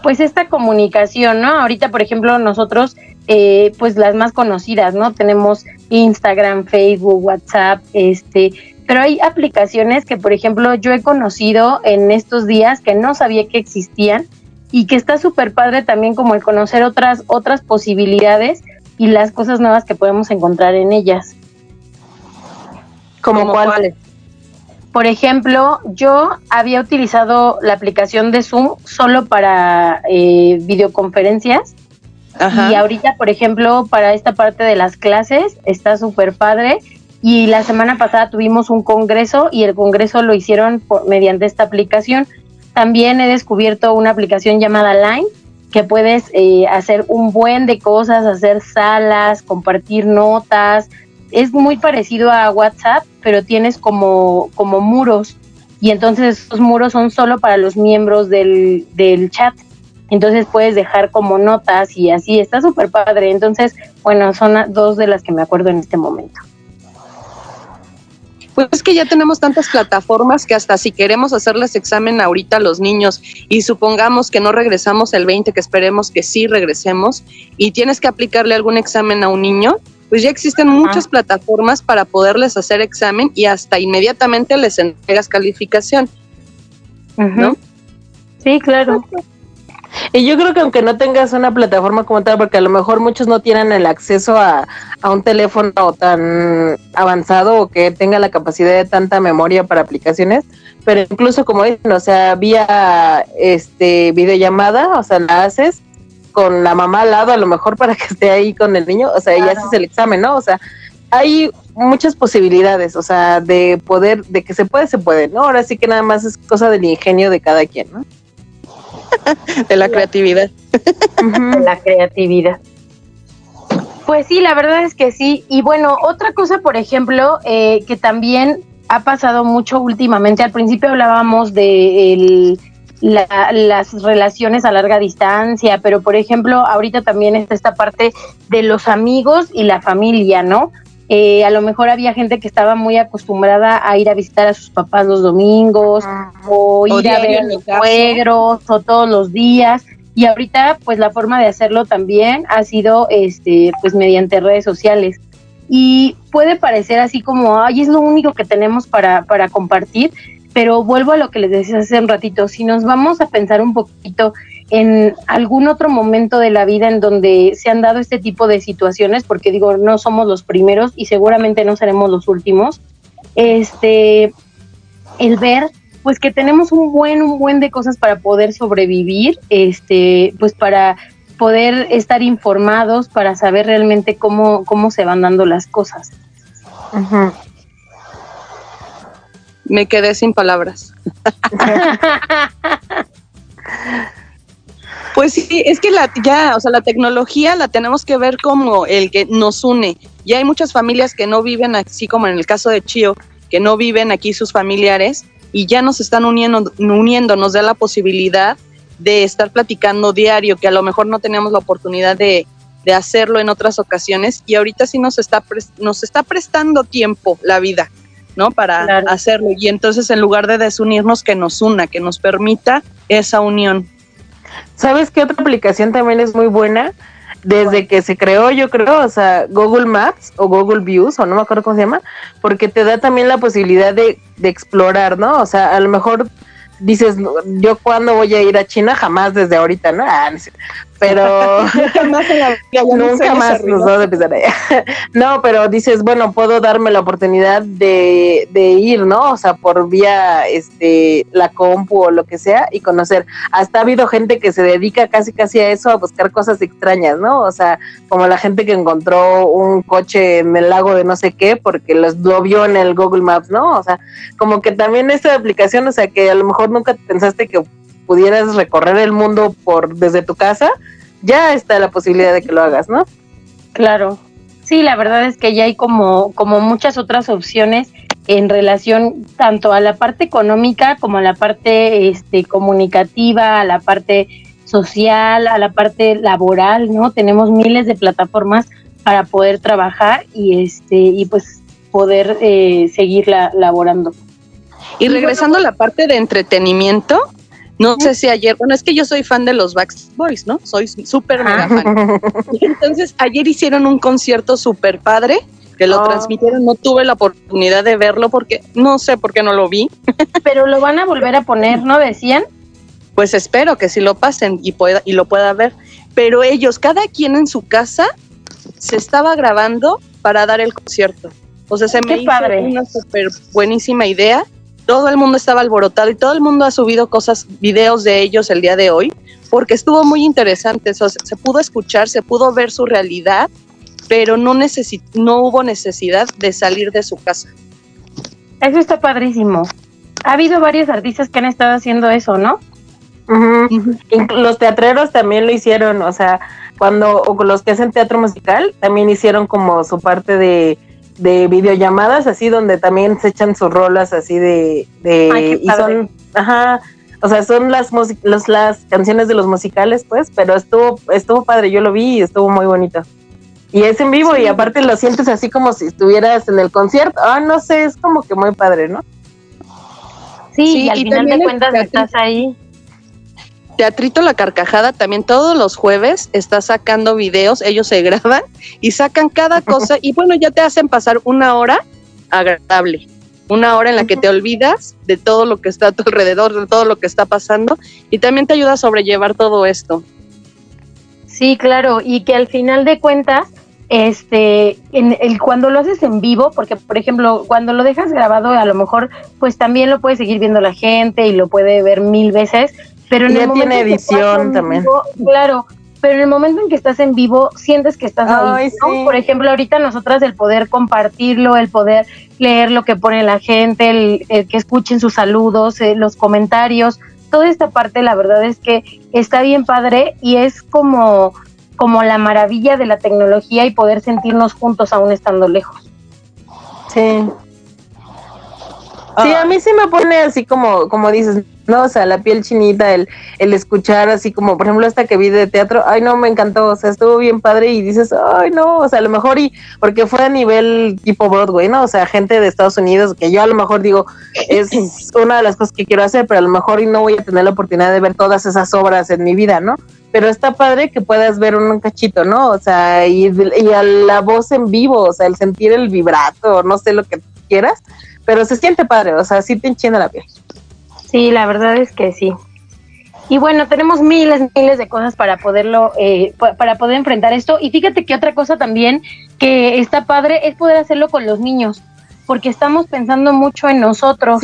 pues esta comunicación, ¿no? Ahorita, por ejemplo, nosotros, eh, pues las más conocidas, ¿no? Tenemos Instagram, Facebook, WhatsApp, este, pero hay aplicaciones que, por ejemplo, yo he conocido en estos días que no sabía que existían y que está súper padre también como el conocer otras, otras posibilidades y las cosas nuevas que podemos encontrar en ellas. ¿Como cuáles? Por ejemplo, yo había utilizado la aplicación de Zoom solo para eh, videoconferencias. Y ahorita, por ejemplo, para esta parte de las clases está súper padre. Y la semana pasada tuvimos un congreso y el congreso lo hicieron mediante esta aplicación. También he descubierto una aplicación llamada Line que puedes eh, hacer un buen de cosas, hacer salas, compartir notas, es muy parecido a WhatsApp, pero tienes como, como muros y entonces esos muros son solo para los miembros del, del chat. Entonces puedes dejar como notas y así, está súper padre. Entonces, bueno, son dos de las que me acuerdo en este momento. Pues es que ya tenemos tantas plataformas que hasta si queremos hacerles examen ahorita a los niños y supongamos que no regresamos el 20, que esperemos que sí regresemos, y tienes que aplicarle algún examen a un niño, pues ya existen muchas plataformas para poderles hacer examen y hasta inmediatamente les entregas calificación. ¿No? Sí, claro. Y yo creo que aunque no tengas una plataforma como tal, porque a lo mejor muchos no tienen el acceso a, a un teléfono tan avanzado o que tenga la capacidad de tanta memoria para aplicaciones, pero incluso como dicen, o sea, vía este videollamada, o sea, la haces con la mamá al lado, a lo mejor para que esté ahí con el niño, o sea, ya haces el examen, ¿no? O sea, hay muchas posibilidades, o sea, de poder, de que se puede, se puede, ¿no? Ahora sí que nada más es cosa del ingenio de cada quien, ¿no? De la creatividad. de la creatividad. Pues sí, la verdad es que sí. Y bueno, otra cosa, por ejemplo, eh, que también ha pasado mucho últimamente, al principio hablábamos de el las relaciones a larga distancia, pero por ejemplo, ahorita también está esta parte de los amigos y la familia, ¿no? Eh, a lo mejor había gente que estaba muy acostumbrada a ir a visitar a sus papás los domingos o ir a ver a los suegros o todos los días. Y ahorita pues la forma de hacerlo también ha sido este pues mediante redes sociales. Y puede parecer así como ay es lo único que tenemos para para compartir pero vuelvo a lo que les decía hace un ratito, si nos vamos a pensar un poquito en algún otro momento de la vida en donde se han dado este tipo de situaciones, porque digo, no somos los primeros y seguramente no seremos los últimos, este, el ver pues que tenemos un buen, un buen de cosas para poder sobrevivir, este, pues para poder estar informados, para saber realmente cómo, cómo se van dando las cosas. Me quedé sin palabras. pues sí, es que la ya, o sea, la tecnología la tenemos que ver como el que nos une. Ya hay muchas familias que no viven así como en el caso de Chio, que no viven aquí sus familiares y ya nos están uniendo, uniendo, nos da la posibilidad de estar platicando diario, que a lo mejor no tenemos la oportunidad de, de hacerlo en otras ocasiones y ahorita sí nos está, nos está prestando tiempo la vida. ¿no? Para hacerlo. Y entonces en lugar de desunirnos, que nos una, que nos permita esa unión. ¿Sabes qué otra aplicación también es muy buena? Desde que se creó, yo creo, o sea, Google Maps o Google Views, o no me acuerdo cómo se llama, porque te da también la posibilidad de, de explorar, ¿no? O sea, a lo mejor dices, yo cuando voy a ir a China, jamás desde ahorita, ¿no? Ah, pero nunca más, en la nunca más nos vamos a empezar allá. no, pero dices, bueno, puedo darme la oportunidad de, de, ir, ¿no? O sea, por vía este la compu o lo que sea y conocer. Hasta ha habido gente que se dedica casi casi a eso, a buscar cosas extrañas, ¿no? O sea, como la gente que encontró un coche en el lago de no sé qué porque los, lo vio en el Google Maps, ¿no? O sea, como que también esta aplicación, o sea, que a lo mejor nunca pensaste que pudieras recorrer el mundo por desde tu casa, ya está la posibilidad de que lo hagas, ¿no? Claro. Sí, la verdad es que ya hay como, como muchas otras opciones en relación tanto a la parte económica como a la parte este, comunicativa, a la parte social, a la parte laboral, ¿no? Tenemos miles de plataformas para poder trabajar y este y pues poder eh, seguir laborando. Y regresando a la parte de entretenimiento, no sé si ayer, bueno, es que yo soy fan de los Backstreet Boys, ¿no? Soy súper mega fan. Entonces, ayer hicieron un concierto súper padre que lo oh. transmitieron. No tuve la oportunidad de verlo porque no sé por qué no lo vi. Pero lo van a volver a poner, ¿no decían? Pues espero que sí lo pasen y, pueda, y lo pueda ver. Pero ellos, cada quien en su casa, se estaba grabando para dar el concierto. O sea, se me hizo una súper buenísima idea todo el mundo estaba alborotado y todo el mundo ha subido cosas, videos de ellos el día de hoy, porque estuvo muy interesante. se pudo escuchar, se pudo ver su realidad, pero no, no hubo necesidad de salir de su casa. Eso está padrísimo. Ha habido varios artistas que han estado haciendo eso, ¿no? Los teatreros también lo hicieron, o sea, cuando o los que hacen teatro musical también hicieron como su parte de de videollamadas, así donde también se echan sus rolas así de... de y son, ajá, o sea, son las, los, las canciones de los musicales, pues, pero estuvo, estuvo padre, yo lo vi y estuvo muy bonito. Y es en vivo y aparte lo sientes así como si estuvieras en el concierto. Ah, no sé, es como que muy padre, ¿no? Sí, y al final de cuentas estás ahí. Teatrito La Carcajada también todos los jueves está sacando videos, ellos se graban y sacan cada cosa y bueno, ya te hacen pasar una hora agradable, una hora en la que te olvidas de todo lo que está a tu alrededor, de todo lo que está pasando y también te ayuda a sobrellevar todo esto. Sí, claro, y que al final de cuentas, este, en el, cuando lo haces en vivo, porque por ejemplo, cuando lo dejas grabado, a lo mejor, pues también lo puede seguir viendo la gente y lo puede ver mil veces, pero en el momento tiene edición también. claro, pero en el momento en que estás en vivo, sientes que estás ahí. Por ejemplo, ahorita nosotras el poder compartirlo, el poder leer lo que pone la gente, el, que escuchen sus saludos, eh, los comentarios, toda esta parte, la verdad es que está bien padre y es como, como la maravilla de la tecnología y poder sentirnos juntos aún estando lejos. Sí. Sí, a mí sí me pone así como, como dices, no, o sea, la piel chinita, el, el escuchar así como, por ejemplo, esta que vi de teatro, ay, no, me encantó, o sea, estuvo bien padre y dices, ay, no, o sea, a lo mejor y, porque fue a nivel tipo Broadway, ¿no? O sea, gente de Estados Unidos, que yo a lo mejor digo, es una de las cosas que quiero hacer, pero a lo mejor y no voy a tener la oportunidad de ver todas esas obras en mi vida, ¿no? Pero está padre que puedas ver un cachito, ¿no? O sea, y, y a la voz en vivo, o sea, el sentir el vibrato, no sé lo que quieras, pero se siente padre, o sea, sí te enchina la piel. Sí, la verdad es que sí. Y bueno, tenemos miles, miles de cosas para poderlo, eh, para poder enfrentar esto. Y fíjate que otra cosa también que está padre es poder hacerlo con los niños, porque estamos pensando mucho en nosotros,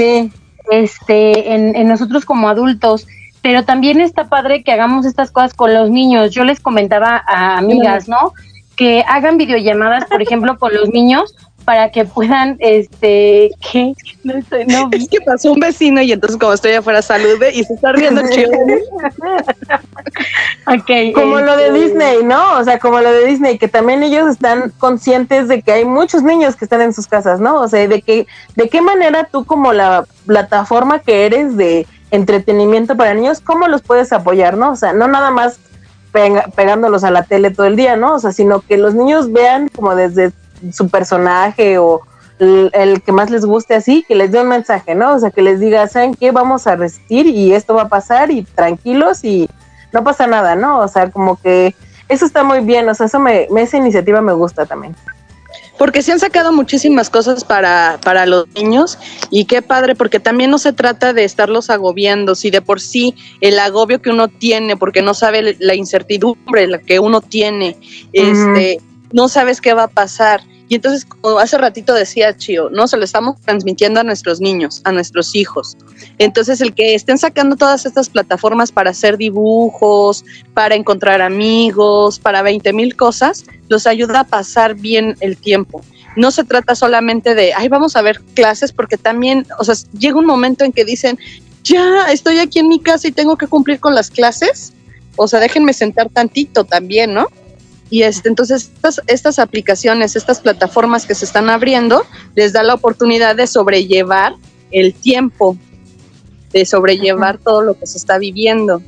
este, en, en nosotros como adultos, pero también está padre que hagamos estas cosas con los niños. Yo les comentaba a amigas, ¿no? Que hagan videollamadas, por ejemplo, con los niños, para que puedan, este, ¿qué? No estoy, no. Es que pasó un vecino y entonces como estoy afuera salude y se está riendo chido. okay, como lo de este, Disney, ¿no? O sea, como lo de Disney, que también ellos están conscientes de que hay muchos niños que están en sus casas, ¿no? O sea, de que, de qué manera tú como la plataforma que eres de entretenimiento para niños, ¿cómo los puedes apoyar, no? O sea, no nada más pegándolos a la tele todo el día, ¿no? O sea, sino que los niños vean como desde su personaje o el, que más les guste así, que les dé un mensaje, ¿no? O sea, que les diga, ¿saben qué? Vamos a resistir y esto va a pasar y tranquilos y no pasa nada, ¿no? O sea, como que eso está muy bien, o sea, eso me, esa iniciativa me gusta también. Porque se han sacado muchísimas cosas para, para los niños y qué padre, porque también no se trata de estarlos agobiando, si de por sí el agobio que uno tiene, porque no sabe la incertidumbre la que uno tiene, este, no sabes qué va a pasar y entonces, como hace ratito decía Chio, ¿no? Se lo estamos transmitiendo a nuestros niños, a nuestros hijos. Entonces, el que estén sacando todas estas plataformas para hacer dibujos, para encontrar amigos, para 20 mil cosas, los ayuda a pasar bien el tiempo. No se trata solamente de, ay, vamos a ver clases, porque también, o sea, llega un momento en que dicen, ya estoy aquí en mi casa y tengo que cumplir con las clases. O sea, déjenme sentar tantito también, ¿no? Y este, entonces estas, estas aplicaciones, estas plataformas que se están abriendo, les da la oportunidad de sobrellevar el tiempo, de sobrellevar todo lo que se está viviendo.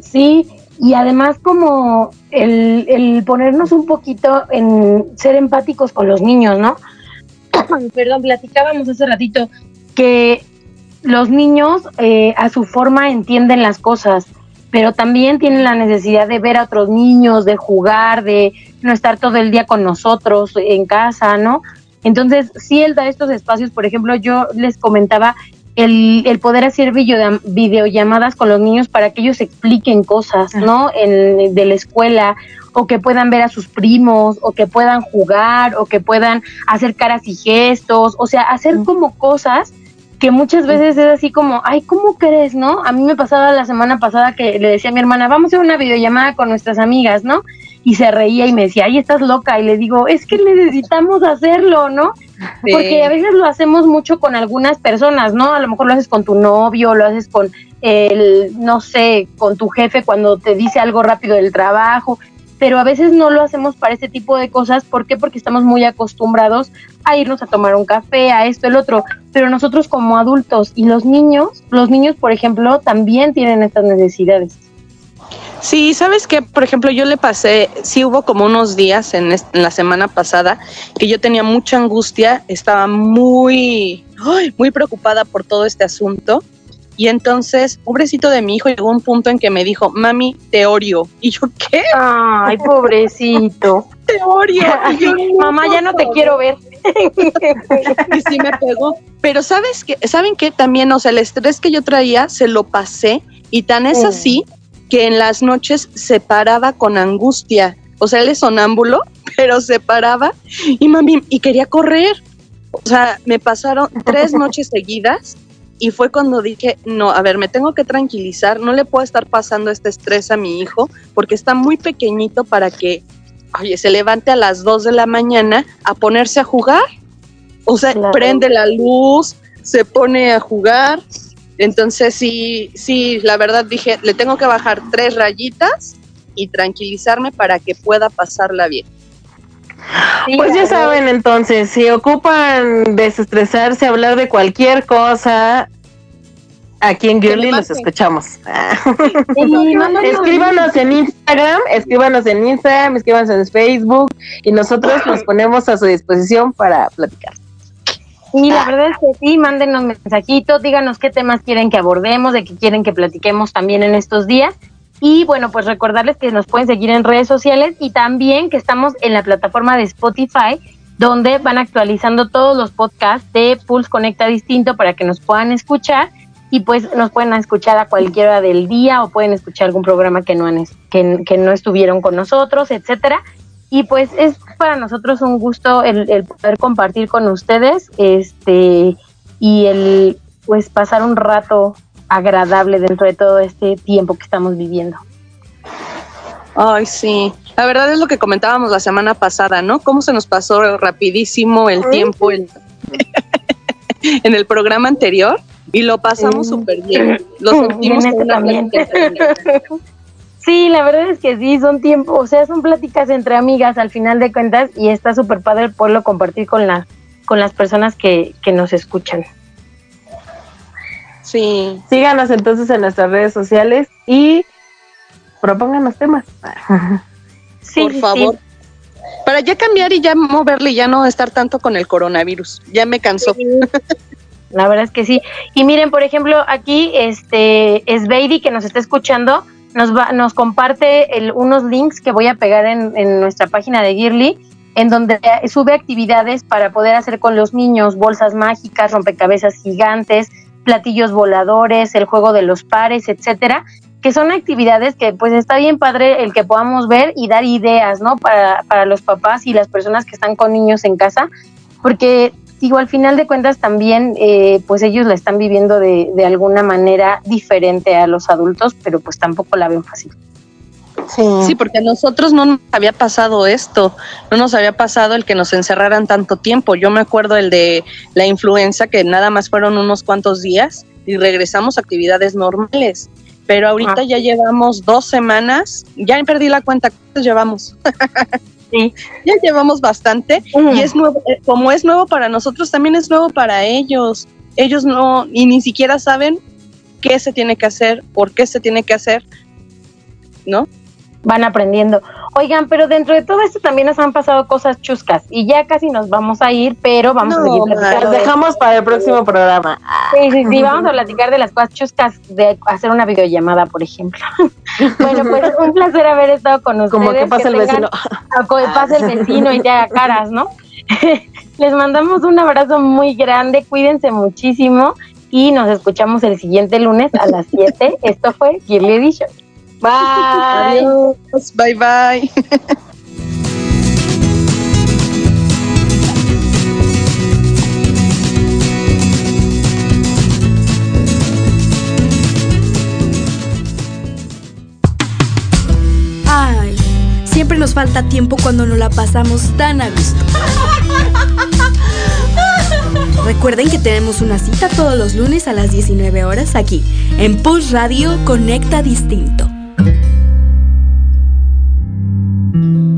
Sí, y además como el, el ponernos un poquito en ser empáticos con los niños, ¿no? Perdón, platicábamos hace ratito que los niños eh, a su forma entienden las cosas, pero también tienen la necesidad de ver a otros niños, de jugar, de no estar todo el día con nosotros en casa, ¿no? Entonces, sí, él da estos espacios, por ejemplo, yo les comentaba el, el poder hacer video, videollamadas con los niños para que ellos expliquen cosas, ¿no? En, de la escuela, o que puedan ver a sus primos, o que puedan jugar, o que puedan hacer caras y gestos, o sea, hacer como cosas que muchas veces es así como, ay, ¿cómo crees, no? A mí me pasaba la semana pasada que le decía a mi hermana, vamos a hacer una videollamada con nuestras amigas, ¿no? Y se reía y me decía, ay, estás loca. Y le digo, es que necesitamos hacerlo, ¿no? Porque a veces lo hacemos mucho con algunas personas, ¿no? A lo mejor lo haces con tu novio, lo haces con el, no sé, con tu jefe cuando te dice algo rápido del trabajo pero a veces no lo hacemos para este tipo de cosas. ¿Por qué? Porque estamos muy acostumbrados a irnos a tomar un café, a esto, el otro. Pero nosotros como adultos y los niños, los niños, por ejemplo, también tienen estas necesidades. Sí, sabes que, por ejemplo, yo le pasé, sí hubo como unos días en, en, la semana pasada que yo tenía mucha angustia, estaba muy, muy preocupada por todo este asunto y entonces, pobrecito de mi hijo, llegó un punto en que me dijo, mami, te orio. Y yo, ¿qué? Ay, pobrecito. te orio. Y yo, Mamá, ya no te quiero ver. y sí me pegó. Pero ¿sabes qué? ¿Saben qué? También, o sea, el estrés que yo traía se lo pasé y tan es así que en las noches se paraba con angustia. O sea, él es sonámbulo, pero se paraba y mami, y quería correr. O sea, me pasaron tres noches seguidas y fue cuando dije, no, a ver, me tengo que tranquilizar, no le puedo estar pasando este estrés a mi hijo porque está muy pequeñito para que, oye, se levante a las 2 de la mañana a ponerse a jugar. O sea, prende la luz, se pone a jugar. Entonces sí, sí, la verdad dije, le tengo que bajar tres rayitas y tranquilizarme para que pueda pasarla bien. Pues ya saben entonces, si ocupan desestresarse, hablar de cualquier cosa, aquí en Girly los escuchamos. escríbanos en Instagram, escríbanos en Instagram, escríbanos en Facebook y nosotros nos ponemos a su disposición para platicar. Y la verdad es que sí, mándenos mensajitos, díganos qué temas quieren que abordemos, de qué quieren que platiquemos también en estos días. Y bueno, pues recordarles que nos pueden seguir en redes sociales y también que estamos en la plataforma de Spotify, donde van actualizando todos los podcasts de Pulse Conecta Distinto para que nos puedan escuchar y pues nos pueden escuchar a cualquier hora del día o pueden escuchar algún programa que no, han, que, no estuvieron con nosotros, etcétera. Y pues es para nosotros un gusto el, el poder compartir con ustedes este y el pues pasar un rato agradable dentro de todo este tiempo que estamos viviendo. Ay, sí. La verdad es lo que comentábamos la semana pasada, ¿no? Cómo se nos pasó rapidísimo el tiempo en, en el programa anterior y lo pasamos súper bien. Lo sentimos este también. Sí, la verdad es que sí, son tiempos, o sea, son pláticas entre amigas al final de cuentas y está súper padre el poderlo compartir con, la, con las personas que, que nos escuchan. Sí. Síganos entonces en nuestras redes sociales y propónganos temas. sí, Por favor. Para ya cambiar y ya moverle y ya no estar tanto con el coronavirus. Ya me cansó. La verdad es que sí. Y miren, por ejemplo, aquí este es Baby que nos está escuchando, nos va, nos comparte el, unos links que voy a pegar en, en nuestra página de Girly, en donde sube actividades para poder hacer con los niños bolsas mágicas, rompecabezas gigantes, platillos voladores, el juego de los pares, etcétera, que son actividades que pues está bien padre el que podamos ver y dar ideas, ¿no? Para, para los papás y las personas que están con niños en casa, porque digo, al final de cuentas también eh, pues ellos la están viviendo de, de alguna manera diferente a los adultos, pero pues tampoco la ven fácil. Sí. sí. porque a nosotros no nos había pasado esto, no nos había pasado el que nos encerraran tanto tiempo. Yo me acuerdo el de la influenza, que nada más fueron unos cuantos días y regresamos a actividades normales. Pero ahorita ah. ya llevamos dos semanas, ya perdí la cuenta, ¿cuántos llevamos? sí. Ya llevamos bastante mm. y es nuevo, eh, como es nuevo para nosotros, también es nuevo para ellos. Ellos no, y ni siquiera saben qué se tiene que hacer, por qué se tiene que hacer, ¿no? Van aprendiendo. Oigan, pero dentro de todo esto también nos han pasado cosas chuscas y ya casi nos vamos a ir, pero vamos a seguir platicando. dejamos para el próximo programa. Sí, sí, sí, vamos a platicar de las cosas chuscas de hacer una videollamada, por ejemplo. bueno, pues un placer haber estado con ustedes. Como que pasa el vecino. pasa el vecino y te haga caras, ¿no? Les mandamos un abrazo muy grande, cuídense muchísimo y nos escuchamos el siguiente lunes a las 7. Esto fue Girly Edition. Bye. Adiós. Bye bye. Ay, siempre nos falta tiempo cuando nos la pasamos tan a gusto. Recuerden que tenemos una cita todos los lunes a las 19 horas aquí, en Push Radio Conecta Distinto. thank you